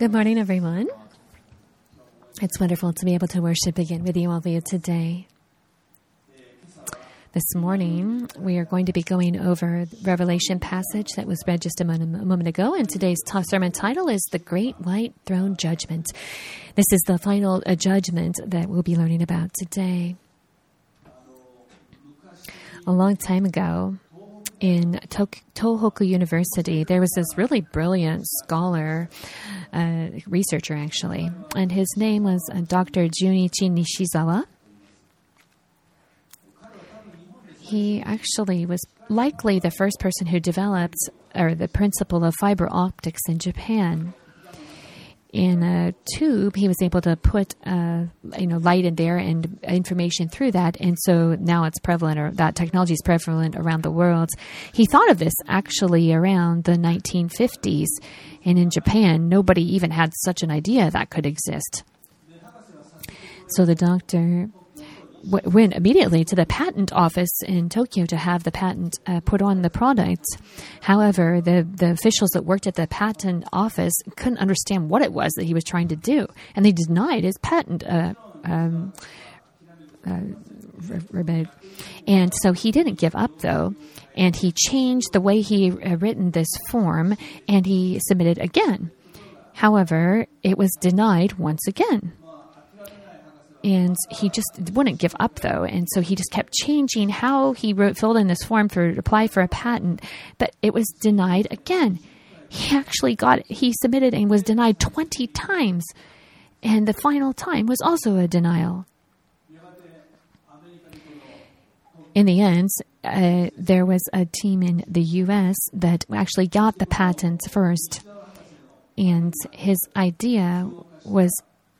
Good morning, everyone. It's wonderful to be able to worship again with you all here today. This morning, we are going to be going over Revelation passage that was read just a moment, a moment ago, and today's sermon title is "The Great White Throne Judgment." This is the final uh, judgment that we'll be learning about today. A long time ago, in Tohoku University, there was this really brilliant scholar, uh, researcher actually, and his name was uh, Dr. Junichi Nishizawa. He actually was likely the first person who developed or the principle of fiber optics in Japan in a tube, he was able to put uh, you know light in there and information through that, and so now it's prevalent, or that technology is prevalent around the world. He thought of this actually around the 1950s, and in Japan, nobody even had such an idea that could exist. So the doctor w- went immediately to the patent office in Tokyo to have the patent uh, put on the product. However, the, the officials that worked at the patent office couldn't understand what it was that he was trying to do, and they denied his patent. Uh, um, uh, and so he didn't give up though, and he changed the way he uh, written this form, and he submitted again. However, it was denied once again and he just wouldn't give up though. And so he just kept changing how he wrote filled in this form for apply for a patent but it was denied again. He actually got he submitted and was denied 20 times and the final time was also a denial. In the end uh, there was a team in the us that actually got the patent first and his idea was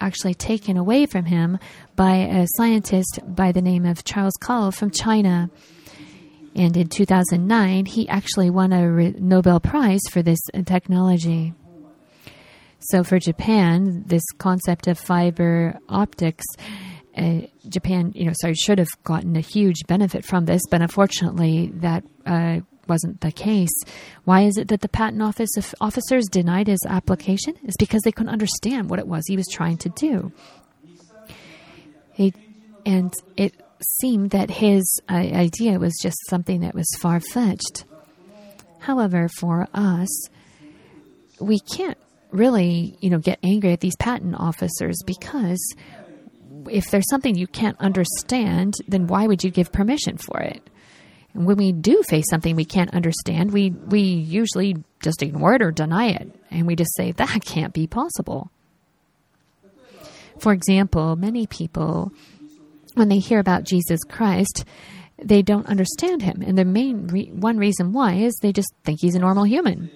actually taken away from him by a scientist by the name of Charles Kao from China. And in 2009, he actually won a Nobel Prize for this technology. So, for Japan, this concept of fiber optics, uh, Japan, you know, sorry, should have gotten a huge benefit from this, but unfortunately, that uh, wasn't the case. Why is it that the patent office officers denied his application? Is because they couldn't understand what it was he was trying to do. He, and it seemed that his uh, idea was just something that was far fetched. However, for us, we can't really, you know, get angry at these patent officers because if there's something you can't understand, then why would you give permission for it? And when we do face something we can't understand, we, we usually just ignore it or deny it. And we just say, that can't be possible. For example, many people, when they hear about Jesus Christ, they don't understand him. And the main re- one reason why is they just think he's a normal human.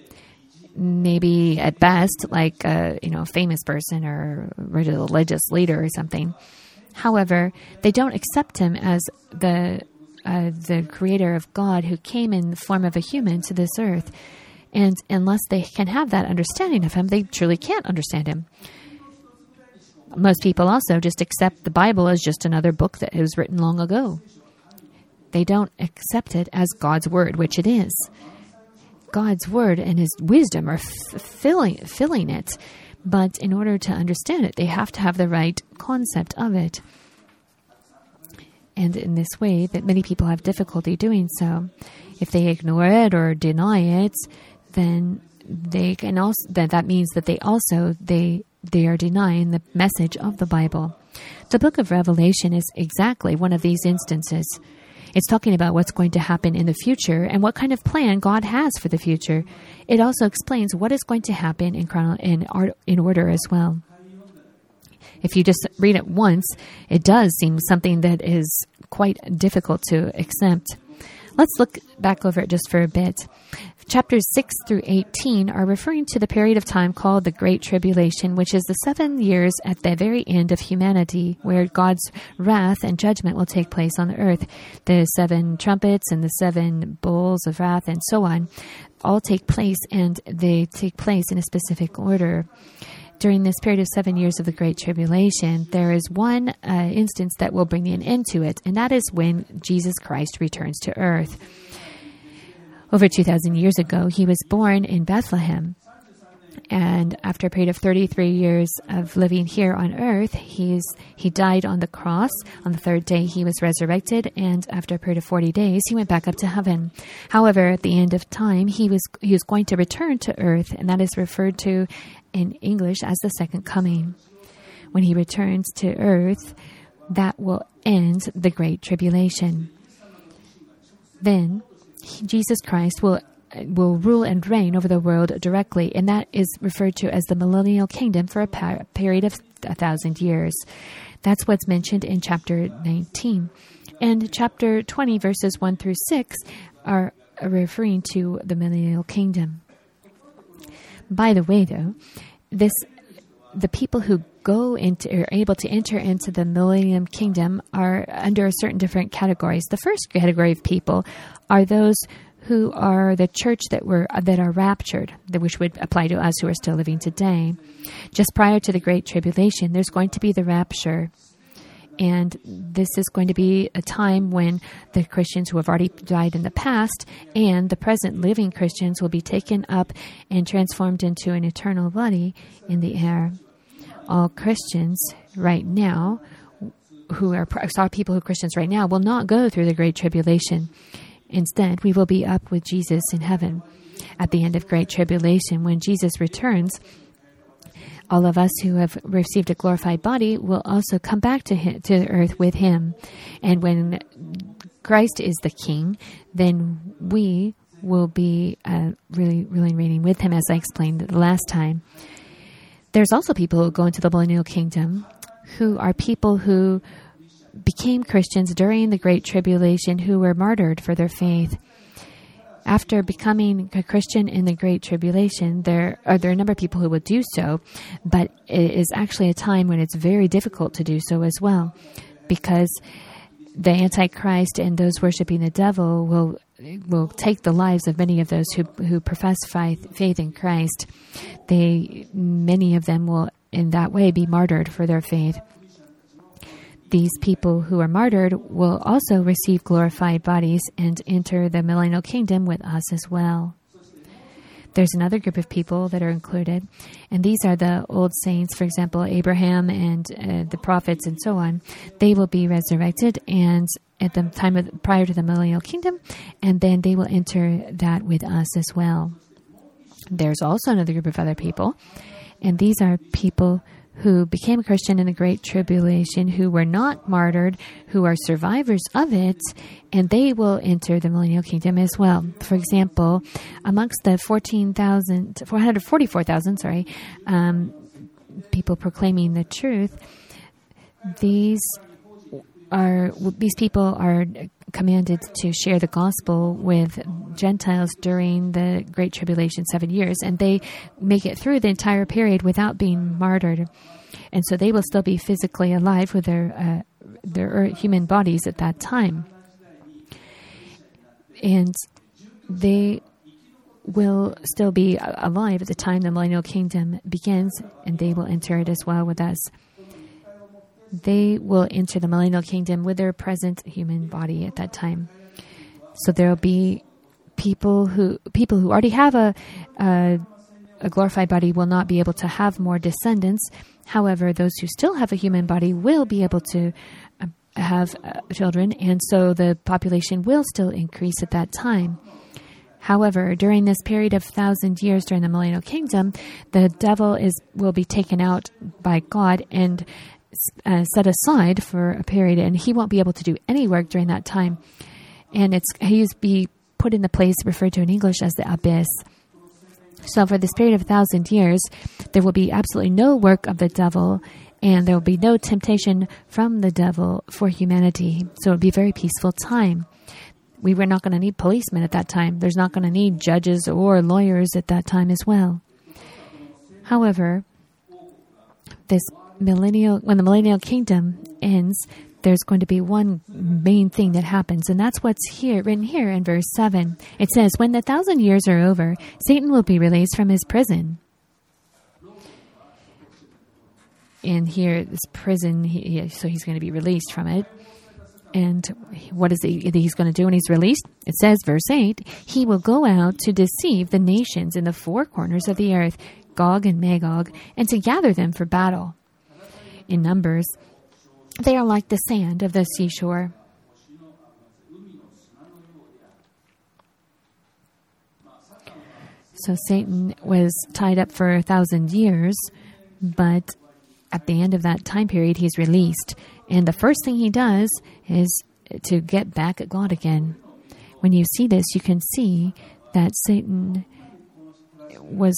Maybe at best, like a you know famous person or religious leader or something. However, they don't accept him as the uh, the creator of God who came in the form of a human to this earth. And unless they can have that understanding of him, they truly can't understand him. Most people also just accept the Bible as just another book that was written long ago. They don't accept it as God's word, which it is. God's word and his wisdom are f- filling, filling it. But in order to understand it, they have to have the right concept of it and in this way that many people have difficulty doing so. If they ignore it or deny it, then they can also that that means that they also they they are denying the message of the Bible. The book of Revelation is exactly one of these instances. It's talking about what's going to happen in the future and what kind of plan God has for the future. It also explains what is going to happen in chrono- in, art, in order as well if you just read it once, it does seem something that is quite difficult to accept. Let's look back over it just for a bit. Chapters 6 through 18 are referring to the period of time called the Great Tribulation, which is the seven years at the very end of humanity, where God's wrath and judgment will take place on the earth. The seven trumpets and the seven bowls of wrath and so on all take place, and they take place in a specific order during this period of seven years of the Great Tribulation, there is one uh, instance that will bring an end to it, and that is when Jesus Christ returns to earth. Over 2,000 years ago, he was born in Bethlehem. and after a period of 33 years of living here on earth, he's, he died on the cross. On the third day, he was resurrected, and after a period of 40 days, he went back up to heaven. However, at the end of time, he was, he was going to return to earth, and that is referred to in English as the second coming. When he returns to earth, that will end the Great Tribulation. Then, Jesus Christ will will rule and reign over the world directly, and that is referred to as the millennial kingdom for a period of a thousand years. That's what's mentioned in chapter 19. And chapter 20, verses 1 through 6, are referring to the millennial kingdom. By the way, though, this the people who go into are able to enter into the millennium kingdom are under certain different categories. The first category of people are those who are the church that were that are raptured, which would apply to us who are still living today. Just prior to the great tribulation, there's going to be the rapture. And this is going to be a time when the Christians who have already died in the past and the present living Christians will be taken up and transformed into an eternal body in the air. All Christians right now, who are saw people who are Christians right now, will not go through the Great Tribulation. Instead, we will be up with Jesus in heaven. At the end of Great Tribulation, when Jesus returns, all of us who have received a glorified body will also come back to him, to earth with him. And when Christ is the King, then we will be uh, really, really reigning with him, as I explained the last time. There's also people who go into the millennial kingdom who are people who became Christians during the Great Tribulation who were martyred for their faith. After becoming a Christian in the Great Tribulation, there are there are a number of people who would do so, but it is actually a time when it's very difficult to do so as well, because the Antichrist and those worshiping the devil will will take the lives of many of those who who profess faith, faith in Christ. They many of them will in that way be martyred for their faith these people who are martyred will also receive glorified bodies and enter the millennial kingdom with us as well. There's another group of people that are included, and these are the old saints, for example, Abraham and uh, the prophets and so on. They will be resurrected and at the time of prior to the millennial kingdom, and then they will enter that with us as well. There's also another group of other people, and these are people who became a Christian in the Great Tribulation, who were not martyred, who are survivors of it, and they will enter the millennial kingdom as well. For example, amongst the 14,000, 444,000, sorry, um, people proclaiming the truth, these are these people are commanded to share the gospel with Gentiles during the Great Tribulation, seven years, and they make it through the entire period without being martyred. And so they will still be physically alive with their, uh, their human bodies at that time. And they will still be alive at the time the millennial kingdom begins, and they will enter it as well with us they will enter the millennial kingdom with their present human body at that time. So there will be people who people who already have a, a, a glorified body will not be able to have more descendants. However, those who still have a human body will be able to uh, have uh, children, and so the population will still increase at that time. However, during this period of thousand years during the millennial kingdom, the devil is will be taken out by God, and uh, set aside for a period, and he won't be able to do any work during that time. And it's he's be put in the place referred to in English as the abyss. So, for this period of a thousand years, there will be absolutely no work of the devil, and there will be no temptation from the devil for humanity. So, it will be a very peaceful time. We were not going to need policemen at that time. There's not going to need judges or lawyers at that time as well. However, this millennial when the millennial kingdom ends, there's going to be one main thing that happens, and that's what's here written here in verse seven. It says, "When the thousand years are over, Satan will be released from his prison." And here, this prison, he, so he's going to be released from it. And what is he, he's going to do when he's released? It says, verse 8, he will go out to deceive the nations in the four corners of the earth, Gog and Magog and to gather them for battle. In numbers, they are like the sand of the seashore. So Satan was tied up for a thousand years, but at the end of that time period, he's released. And the first thing he does is to get back at God again. When you see this, you can see that Satan was,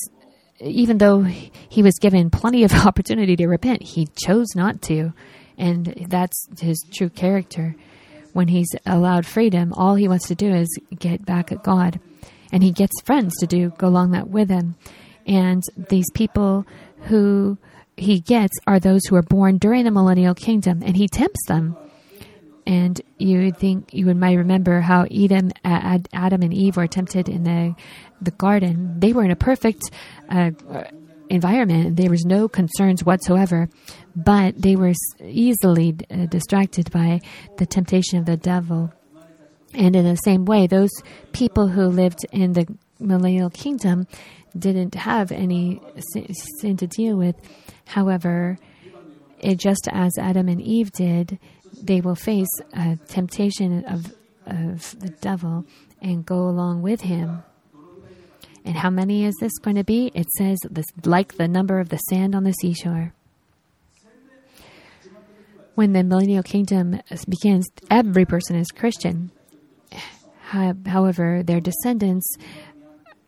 even though he was given plenty of opportunity to repent, he chose not to. And that's his true character. When he's allowed freedom, all he wants to do is get back at God and he gets friends to do go along that with him. And these people who he gets are those who are born during the millennial kingdom, and he tempts them. And you would think you might remember how Adam, Adam and Eve were tempted in the the garden. They were in a perfect uh, environment. There was no concerns whatsoever, but they were easily uh, distracted by the temptation of the devil. And in the same way, those people who lived in the millennial kingdom didn't have any sin to deal with. However, it, just as Adam and Eve did, they will face a temptation of, of the devil and go along with him. And how many is this going to be? It says this, like the number of the sand on the seashore. When the millennial kingdom begins, every person is Christian. However, their descendants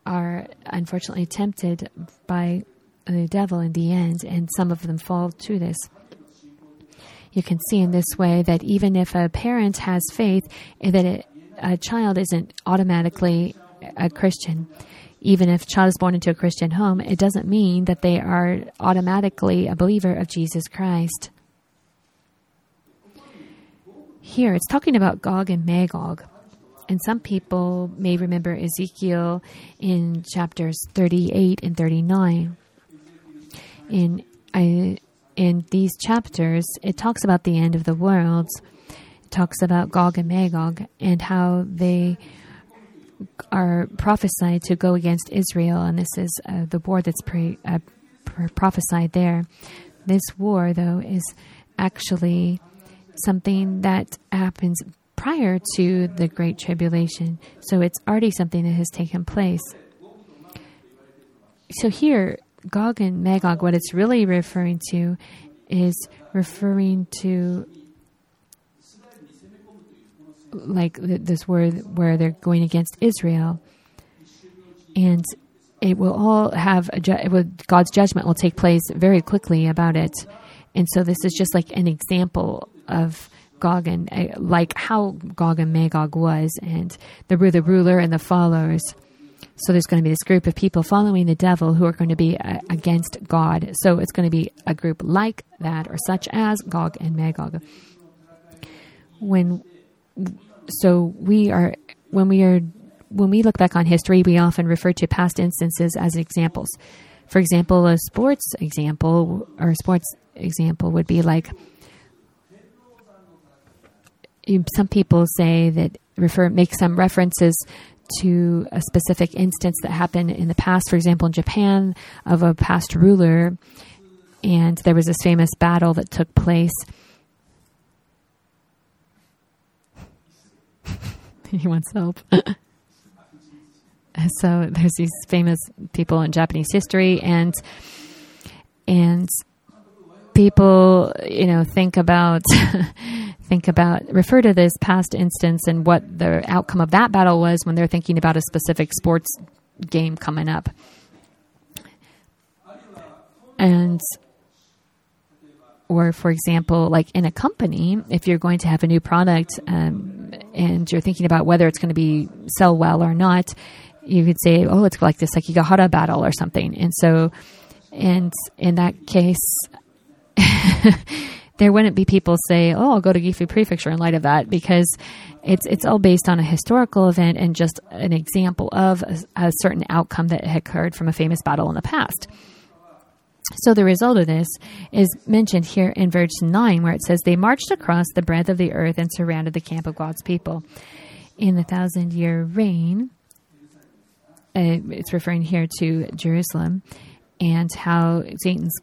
are unfortunately tempted by the devil in the end, and some of them fall to this. You can see in this way that even if a parent has faith, that it, a child isn't automatically a Christian. Even if child is born into a Christian home, it doesn't mean that they are automatically a believer of Jesus Christ. Here, it's talking about Gog and Magog. And some people may remember Ezekiel in chapters 38 and 39. In, I, in these chapters, it talks about the end of the world. It talks about Gog and Magog and how they are prophesied to go against Israel. And this is uh, the war that's pre, uh, prophesied there. This war, though, is actually something that happens prior to the Great Tribulation. So it's already something that has taken place. So here, Gog and Magog, what it's really referring to is referring to like this word where they're going against Israel. And it will all have a ju- will, God's judgment will take place very quickly about it. And so this is just like an example of Gog and uh, like how Gog and Magog was, and the the ruler and the followers. So there's going to be this group of people following the devil who are going to be uh, against God. So it's going to be a group like that, or such as Gog and Magog. When so we are when we are when we look back on history, we often refer to past instances as examples. For example, a sports example or a sports example would be like some people say that refer make some references to a specific instance that happened in the past. For example, in Japan, of a past ruler, and there was this famous battle that took place. he wants help. so there's these famous people in Japanese history, and and people, you know, think about think about refer to this past instance and what the outcome of that battle was when they're thinking about a specific sports game coming up. And or for example, like in a company, if you're going to have a new product um, and you're thinking about whether it's going to be sell well or not, you could say, "Oh, it's like the Sekigahara battle or something." And so, and in that case, there wouldn't be people say, "Oh, I'll go to Gifu Prefecture in light of that," because it's it's all based on a historical event and just an example of a, a certain outcome that occurred from a famous battle in the past. So the result of this is mentioned here in verse 9, where it says, They marched across the breadth of the earth and surrounded the camp of God's people. In the thousand year reign, uh, it's referring here to Jerusalem, and how Satan's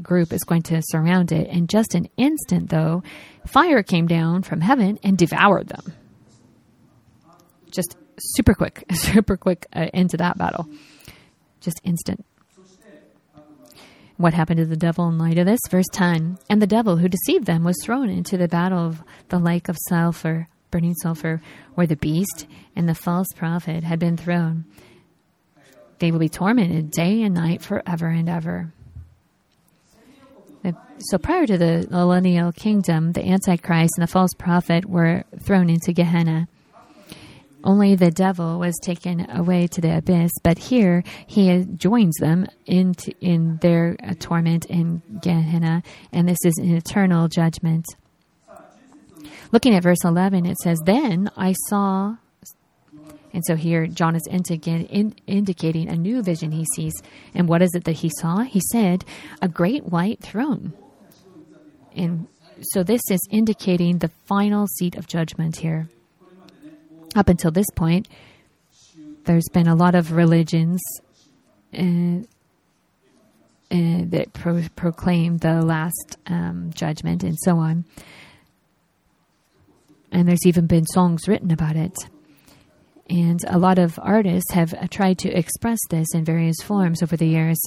group is going to surround it. In just an instant, though, fire came down from heaven and devoured them. Just super quick, super quick uh, into that battle. Just instant. What happened to the devil in light of this? Verse 10 And the devil who deceived them was thrown into the battle of the lake of sulfur, burning sulfur, where the beast and the false prophet had been thrown. They will be tormented day and night forever and ever. Uh, so prior to the millennial kingdom, the Antichrist and the false prophet were thrown into Gehenna. Only the devil was taken away to the abyss, but here he joins them into, in their torment in Gehenna, and this is an eternal judgment. Looking at verse 11, it says, Then I saw, and so here John is indicating a new vision he sees. And what is it that he saw? He said, A great white throne. And so this is indicating the final seat of judgment here up until this point, there's been a lot of religions uh, uh, that pro- proclaim the last um, judgment and so on. And there's even been songs written about it. And a lot of artists have uh, tried to express this in various forms over the years.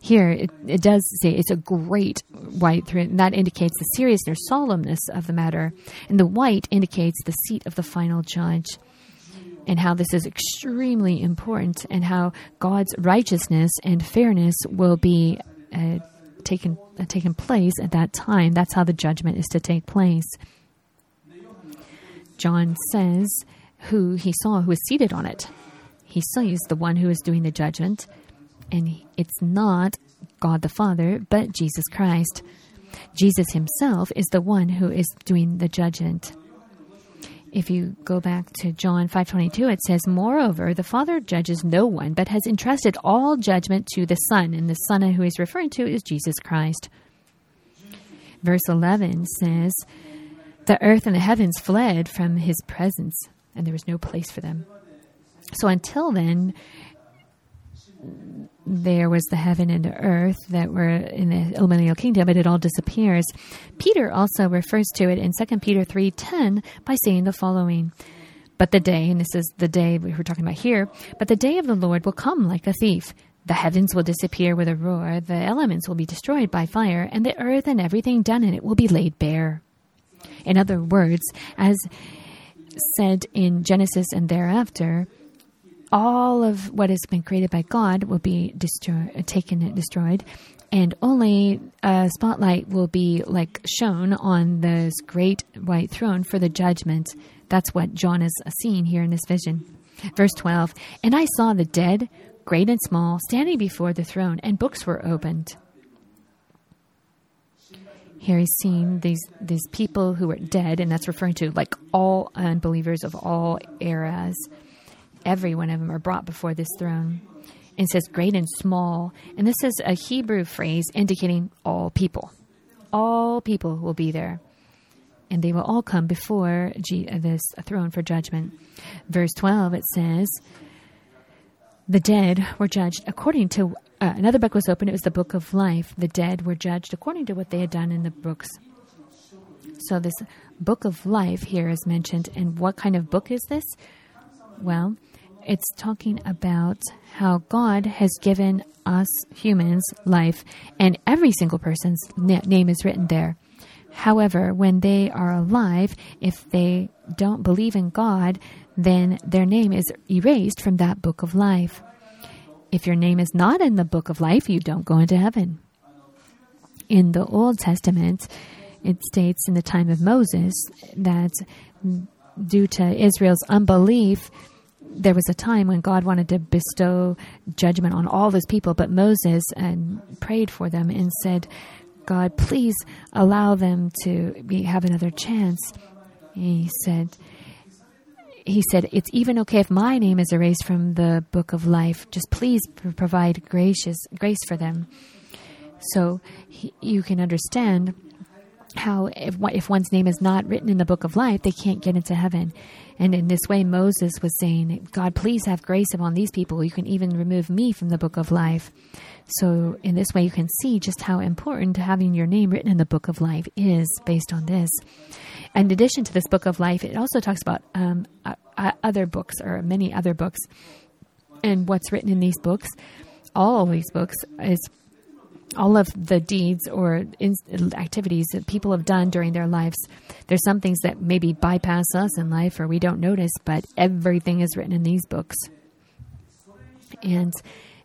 Here, it, it does say it's a great white throne. That indicates the seriousness or solemnness of the matter. And the white indicates the seat of the final judge. And how this is extremely important, and how God's righteousness and fairness will be uh, taken uh, taken place at that time. That's how the judgment is to take place. John says who he saw who was seated on it. He sees the one who is doing the judgment, and it's not God the Father, but Jesus Christ. Jesus himself is the one who is doing the judgment. If you go back to John 5:22 it says moreover the father judges no one but has entrusted all judgment to the son and the son who he's referring to is Jesus Christ. Verse 11 says the earth and the heavens fled from his presence and there was no place for them. So until then there was the heaven and the earth that were in the millennial kingdom, but it all disappears. Peter also refers to it in 2 Peter 3.10 by saying the following. But the day, and this is the day we were talking about here, but the day of the Lord will come like a thief. The heavens will disappear with a roar, the elements will be destroyed by fire, and the earth and everything done in it will be laid bare. In other words, as said in Genesis and thereafter, all of what has been created by God will be destroyed, taken and destroyed, and only a spotlight will be like shown on this great white throne for the judgment. That's what John is seeing here in this vision. Verse 12 And I saw the dead, great and small, standing before the throne, and books were opened. Here he's seeing these these people who are dead, and that's referring to like all unbelievers of all eras every one of them are brought before this throne. And says great and small. And this is a Hebrew phrase indicating all people. All people will be there. And they will all come before this throne for judgment. Verse 12, it says, The dead were judged according to. Uh, another book was opened. It was the book of life. The dead were judged according to what they had done in the books. So, this book of life here is mentioned. And what kind of book is this? Well, it's talking about how God has given us humans life, and every single person's name is written there. However, when they are alive, if they don't believe in God, then their name is erased from that book of life. If your name is not in the book of life, you don't go into heaven. In the Old Testament, it states in the time of Moses that due to Israel's unbelief, there was a time when God wanted to bestow judgment on all those people, but Moses and prayed for them and said, God, please allow them to be, have another chance. He said, he said, It's even okay if my name is erased from the book of life. Just please provide gracious grace for them. So he, you can understand how if, if one's name is not written in the book of life, they can't get into heaven. And in this way, Moses was saying, God, please have grace upon these people. You can even remove me from the book of life. So, in this way, you can see just how important having your name written in the book of life is based on this. In addition to this book of life, it also talks about um, other books or many other books. And what's written in these books, all these books, is all of the deeds or in, activities that people have done during their lives. There's some things that maybe bypass us in life or we don't notice, but everything is written in these books. And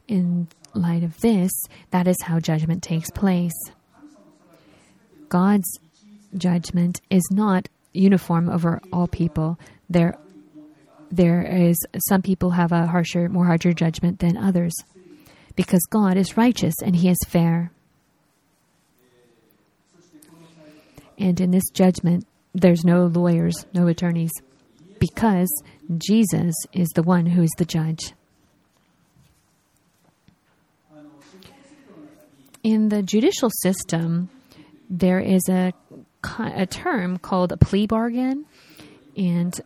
in light of this, that is how judgment takes place. God's judgment is not uniform over all people. There, there is some people have a harsher, more harsher judgment than others because God is righteous and He is fair. And in this judgment, there's no lawyers, no attorneys, because Jesus is the one who is the judge. In the judicial system, there is a, a term called a plea bargain, and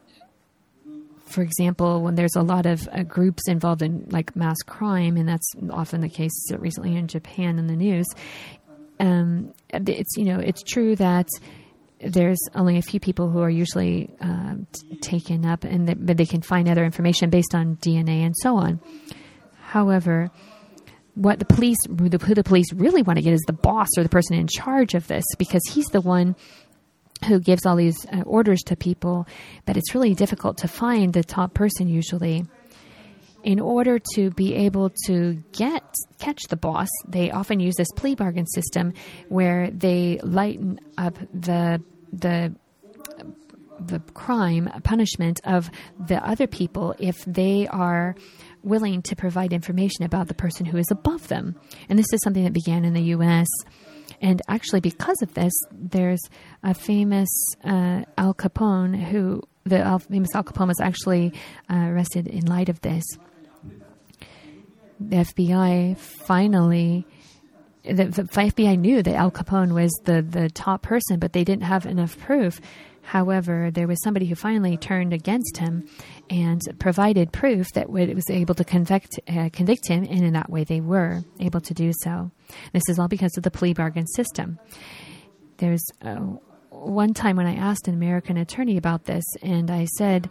for example, when there's a lot of uh, groups involved in like mass crime, and that's often the case recently in Japan in the news, um, it's you know it's true that there's only a few people who are usually uh, t- taken up, and that, but they can find other information based on DNA and so on. However, what the police, who the police really want to get is the boss or the person in charge of this, because he's the one who gives all these uh, orders to people, but it's really difficult to find the top person usually. In order to be able to get catch the boss, they often use this plea bargain system where they lighten up the the the crime punishment of the other people if they are willing to provide information about the person who is above them. And this is something that began in the U.S. And actually, because of this, there's a famous uh, Al Capone who, the Al, famous Al Capone was actually uh, arrested in light of this. The FBI finally the, the, FBI knew that Al Capone was the, the top person, but they didn't have enough proof. However, there was somebody who finally turned against him and provided proof that was able to convict, uh, convict him, and in that way they were able to do so. This is all because of the plea bargain system. There's uh, one time when I asked an American attorney about this, and I said,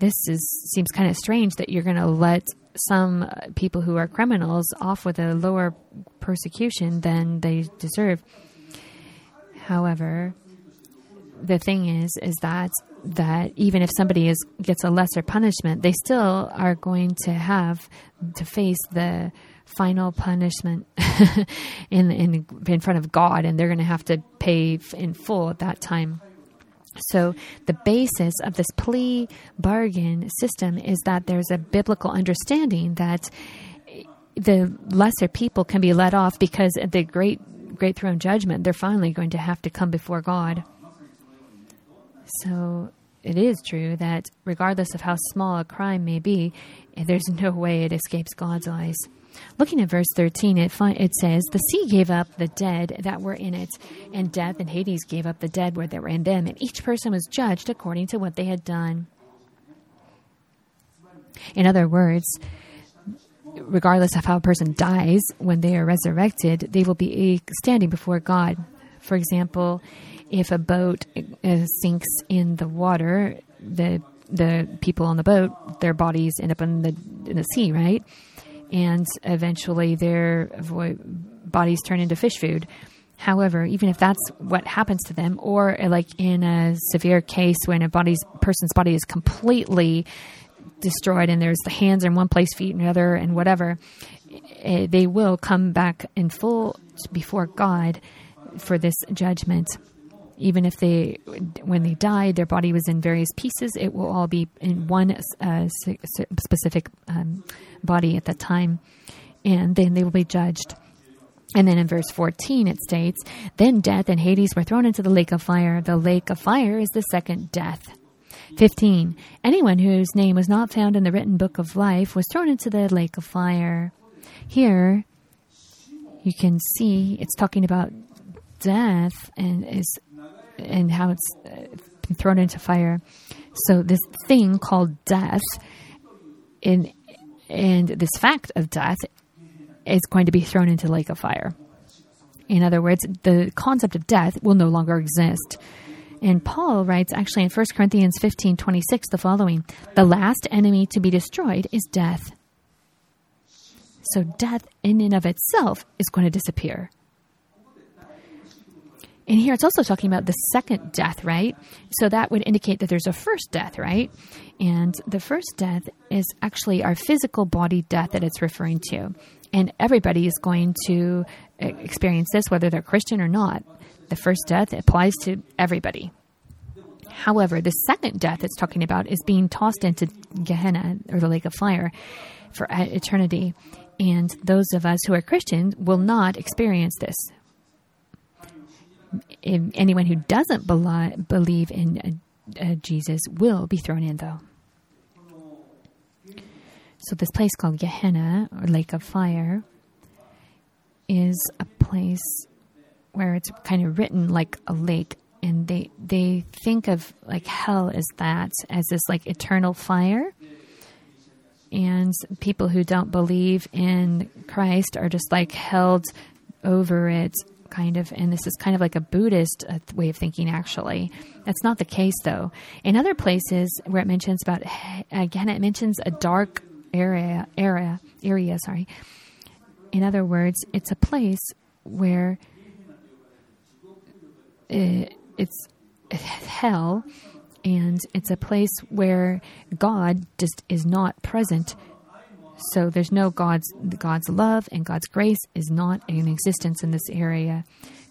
"This is seems kind of strange that you're going to let some people who are criminals off with a lower persecution than they deserve." However, the thing is, is that that even if somebody is gets a lesser punishment, they still are going to have to face the final punishment in in in front of God, and they're going to have to pay in full at that time. So, the basis of this plea bargain system is that there's a biblical understanding that eh, the lesser people can be let off because at the great great throne judgment, they're finally going to have to come before God. So it is true that regardless of how small a crime may be, there's no way it escapes God's eyes. Looking at verse 13, it, fi- it says, The sea gave up the dead that were in it, and death and Hades gave up the dead where they were in them, and each person was judged according to what they had done. In other words, regardless of how a person dies, when they are resurrected, they will be eh, standing before God. For example, if a boat uh, sinks in the water, the the people on the boat, their bodies end up in the in the sea, right? And eventually, their bodies turn into fish food. However, even if that's what happens to them, or like in a severe case when a body's person's body is completely destroyed and there's the hands in one place, feet in another, and whatever, eh, they will come back in full before God for this judgment even if they, when they died, their body was in various pieces, it will all be in one uh, specific um, body at that time, and then they will be judged. And then in verse 14 it states, Then death and Hades were thrown into the lake of fire. The lake of fire is the second death. 15. Anyone whose name was not found in the written book of life was thrown into the lake of fire. Here, you can see it's talking about death and is and how it's uh, been thrown into fire. So this thing called death, in and this fact of death, is going to be thrown into lake of fire. In other words, the concept of death will no longer exist. And Paul writes actually in 1 Corinthians 15 26 the following The last enemy to be destroyed is death. So death in and of itself is going to disappear. And here it's also talking about the second death, right? So that would indicate that there's a first death, right? And the first death is actually our physical body death that it's referring to. And everybody is going to uh, experience this, whether they're Christian or not. The first death applies to everybody. However, the second death it's talking about is being tossed into Gehenna or the lake of fire for eternity. And those of us who are Christians will not experience this. Anyone who doesn't believe in uh, uh, Jesus will be thrown in, though. So, this place called Gehenna, or Lake of Fire, is a place where it's kind of written like a lake and they they think of like hell as that as this like eternal fire and people who don't believe in Christ are just like held over it kind of and this is kind of like a buddhist uh, way of thinking actually that's not the case though in other places where it mentions about again it mentions a dark area area area sorry in other words it's a place where it, it's hell and it's a place where God just is not present. So there's no God's God's love and God's grace is not in existence in this area.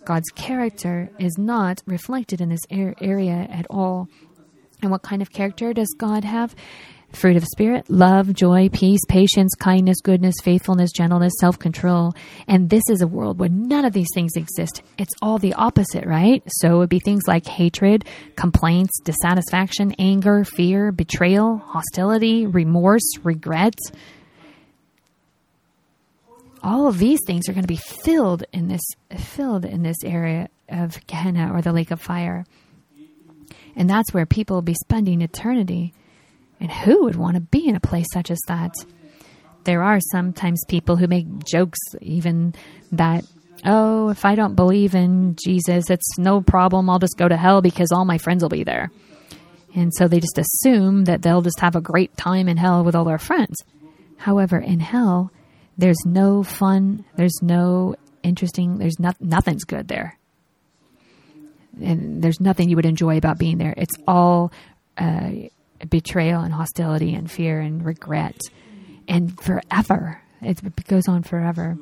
God's character is not reflected in this area at all. And what kind of character does God have? fruit of spirit, love, joy, peace, patience, kindness, goodness, faithfulness, gentleness, self control. And this is a world where none of these things exist. It's all the opposite, right? So it would be things like hatred, complaints, dissatisfaction, anger, fear, betrayal, hostility, remorse, regret. All of these things are going to be filled in this filled in this area of Gehenna or the lake of fire. And that's where people will be spending eternity. And who would want to be in a place such as that? There are sometimes people who make jokes, even that, oh, if I don't believe in Jesus, it's no problem. I'll just go to hell because all my friends will be there. And so they just assume that they'll just have a great time in hell with all their friends. However, in hell, there's no fun, there's no interesting, there's not, nothing's good there. And there's nothing you would enjoy about being there. It's all uh, betrayal and hostility and fear and regret and forever. It goes on forever.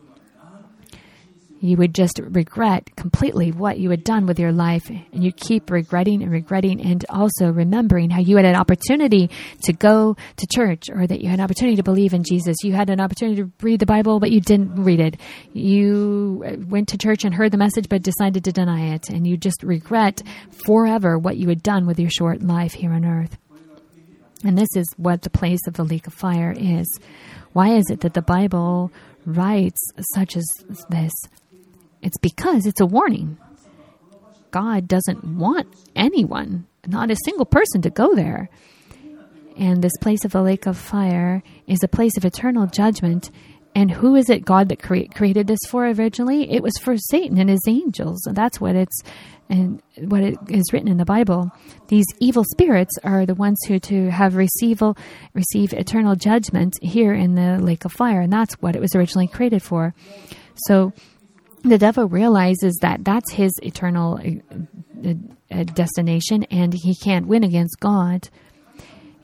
You would just regret completely what you had done with your life, and you keep regretting and regretting, and also remembering how you had an opportunity to go to church, or that you had an opportunity to believe in Jesus. You had an opportunity to read the Bible, but you didn't read it. You went to church and heard the message, but decided to deny it, and you just regret forever what you had done with your short life here on earth. And this is what the place of the lake of fire is. Why is it that the Bible writes such as this? It's because it's a warning. God doesn't want anyone, not a single person, to go there. And this place of the lake of fire is a place of eternal judgment. And who is it God that cre- created this for originally? It was for Satan and his angels. And that's what it's and what it is written in the Bible, these evil spirits are the ones who to have receive receive eternal judgment here in the lake of fire, and that's what it was originally created for. So the devil realizes that that's his eternal uh, uh, destination, and he can't win against God.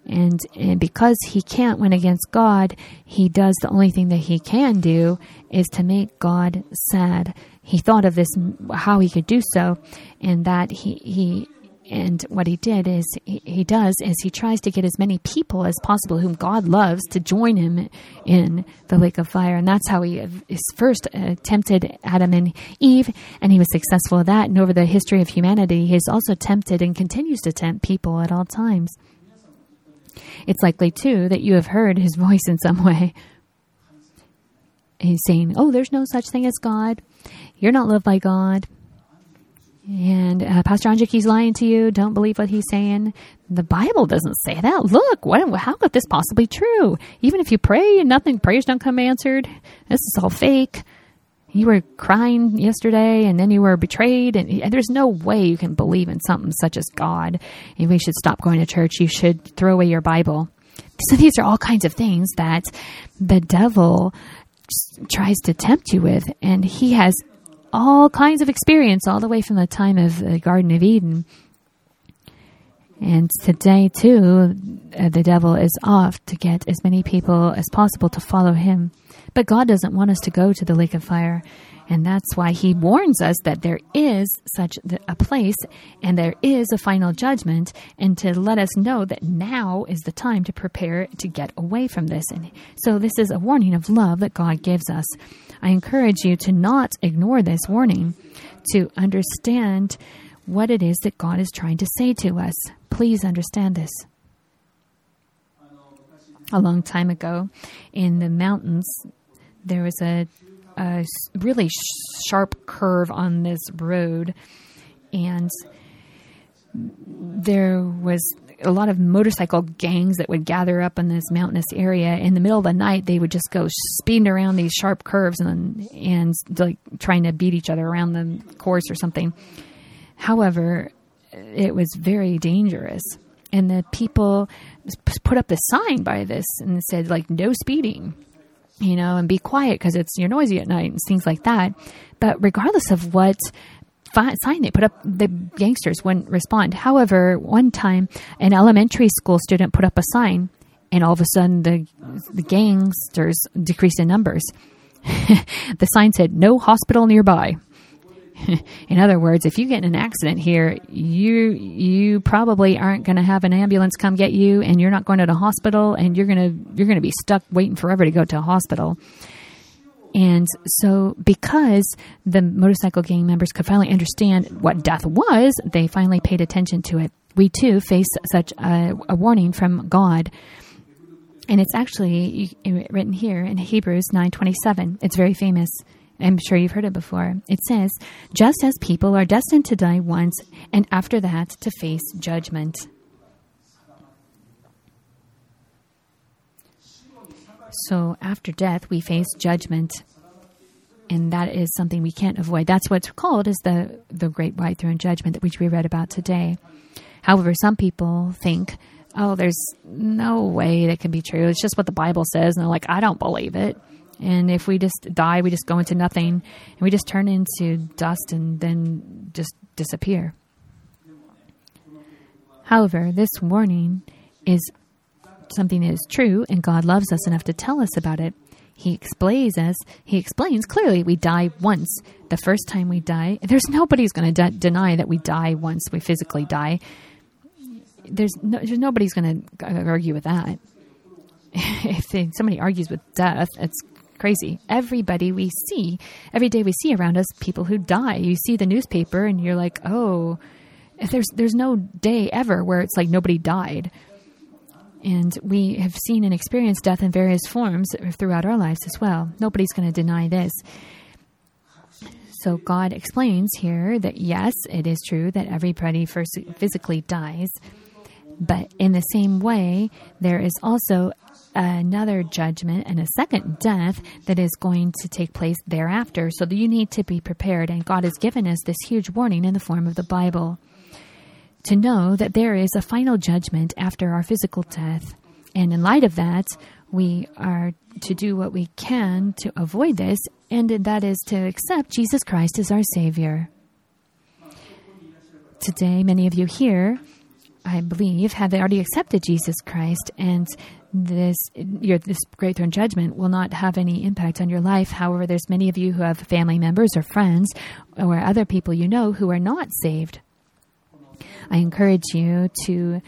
And, and because he can't win against God, he does the only thing that he can do is to make God sad he thought of this how he could do so, and that he he and what he did is he, he, does is he tries to get as many people as possible whom God loves to join him in the lake of fire, and that's how he is first uh, tempted Adam and Eve, and he was successful at that. And over the history of humanity, he has also tempted and continues to tempt people at all times. It's likely too that you have heard his voice in some way. He's saying, "Oh, there's no such thing as God." You're not loved by God. And uh, Pastor Anjiki's lying to you. Don't believe what he's saying. The Bible doesn't say that. Look, what? How could this possibly be true? Even if you pray and nothing, prayers don't come answered. This is all fake. You were crying yesterday, and then you were betrayed, and, and there's no way you can believe in something such as God. And we should stop going to church. You should throw away your Bible. So these are all kinds of things that the devil tries to tempt you with, and he has all kinds of experience all the way from the time of the Garden of Eden. And today, too, uh, the devil is off to get as many people as possible to follow him. But God doesn't want us to go to the lake of fire. And that's why he warns us that there is such a place and there is a final judgment, and to let us know that now is the time to prepare to get away from this. And so, this is a warning of love that God gives us. I encourage you to not ignore this warning, to understand what it is that God is trying to say to us. Please understand this. A long time ago in the mountains, there was a, a really sharp curve on this road, and there was a lot of motorcycle gangs that would gather up in this mountainous area. In the middle of the night, they would just go speeding around these sharp curves and and like trying to beat each other around the course or something. However, it was very dangerous, and the people put up the sign by this and said like no speeding, you know, and be quiet because it's you're noisy at night and things like that. But regardless of what sign they put up, the gangsters wouldn't respond. However, one time an elementary school student put up a sign, and all of a sudden the the gangsters decreased in numbers. the sign said, "No hospital nearby." in other words, if you get in an accident here, you you probably aren't going to have an ambulance come get you, and you're not going to the hospital, and you're gonna you're gonna be stuck waiting forever to go to a hospital. And so, because the motorcycle gang members could finally understand what death was, they finally paid attention to it. We too face such a, a warning from God. And it's actually written here in Hebrews 9:27. It's very famous. I'm sure you've heard it before. It says, "Just as people are destined to die once and after that to face judgment." So after death, we face judgment. And that is something we can't avoid. That's what's called is the, the great white throne judgment, which we read about today. However, some people think, oh, there's no way that can be true. It's just what the Bible says. And they're like, I don't believe it. And if we just die, we just go into nothing and we just turn into dust and then just disappear. However, this warning is something is true and God loves us enough to tell us about it, he explains us. He explains clearly we die once. The first time we die, there's nobody's going to de- deny that we die once we physically die. There's no, there's nobody's going to argue with that. if somebody argues with death, it's crazy. Everybody we see, every day we see around us, people who die. You see the newspaper, and you're like, oh, there's there's no day ever where it's like nobody died and we have seen and experienced death in various forms throughout our lives as well. Nobody's going to deny this. So God explains here that yes, it is true that everybody first physically dies, but in the same way, there is also another judgment and a second death that is going to take place thereafter. So you need to be prepared, and God has given us this huge warning in the form of the Bible to know that there is a final judgment after our physical death. And in light of that, we are to do what we can to avoid this, and that is to accept Jesus Christ as our Savior. Today, many of you here, I believe, have already accepted Jesus Christ, and this your this great throne judgment will not have any impact on your life. However, there's many of you who have family members or friends or other people you know who are not saved. I encourage you to,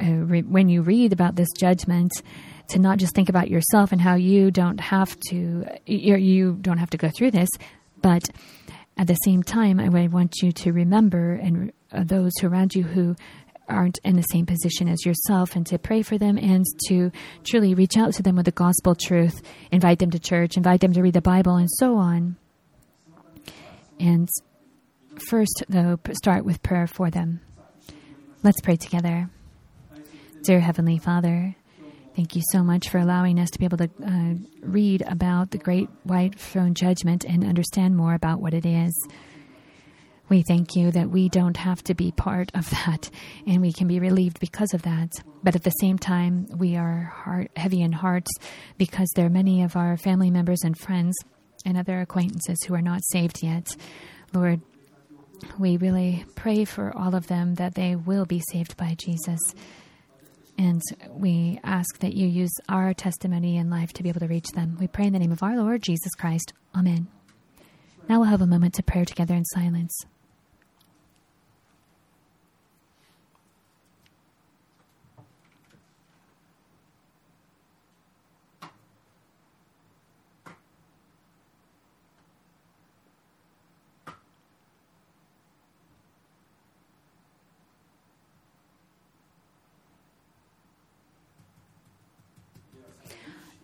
uh, re- when you read about this judgment, to not just think about yourself and how you don't have to, you don't have to go through this, but at the same time, I want you to remember and uh, those around you who aren't in the same position as yourself and to pray for them and to truly reach out to them with the gospel truth, invite them to church, invite them to read the Bible, and so on. And first, though, start with prayer for them. Let's pray together. Dear Heavenly Father, thank you so much for allowing us to be able to uh, read about the great white throne judgment and understand more about what it is. We thank you that we don't have to be part of that and we can be relieved because of that. But at the same time, we are heart, heavy in hearts because there are many of our family members and friends and other acquaintances who are not saved yet. Lord, we really pray for all of them that they will be saved by Jesus. And we ask that you use our testimony and life to be able to reach them. We pray in the name of our Lord Jesus Christ. Amen. Now we'll have a moment to pray together in silence.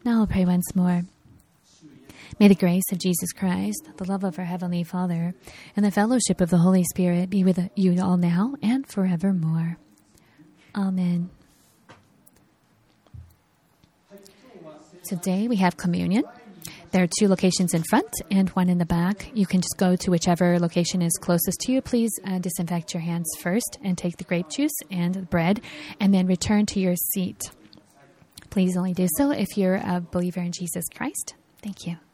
Now I'll pray once more. May the grace of Jesus Christ, the love of our Heavenly Father, and the fellowship of the Holy Spirit be with you all now and forevermore. Amen. Today we have communion. There are two locations in front and one in the back. You can just go to whichever location is closest to you. Please uh, disinfect your hands first and take the grape juice and the bread, and then return to your seat. Please only do so if you're a believer in Jesus Christ. Thank you.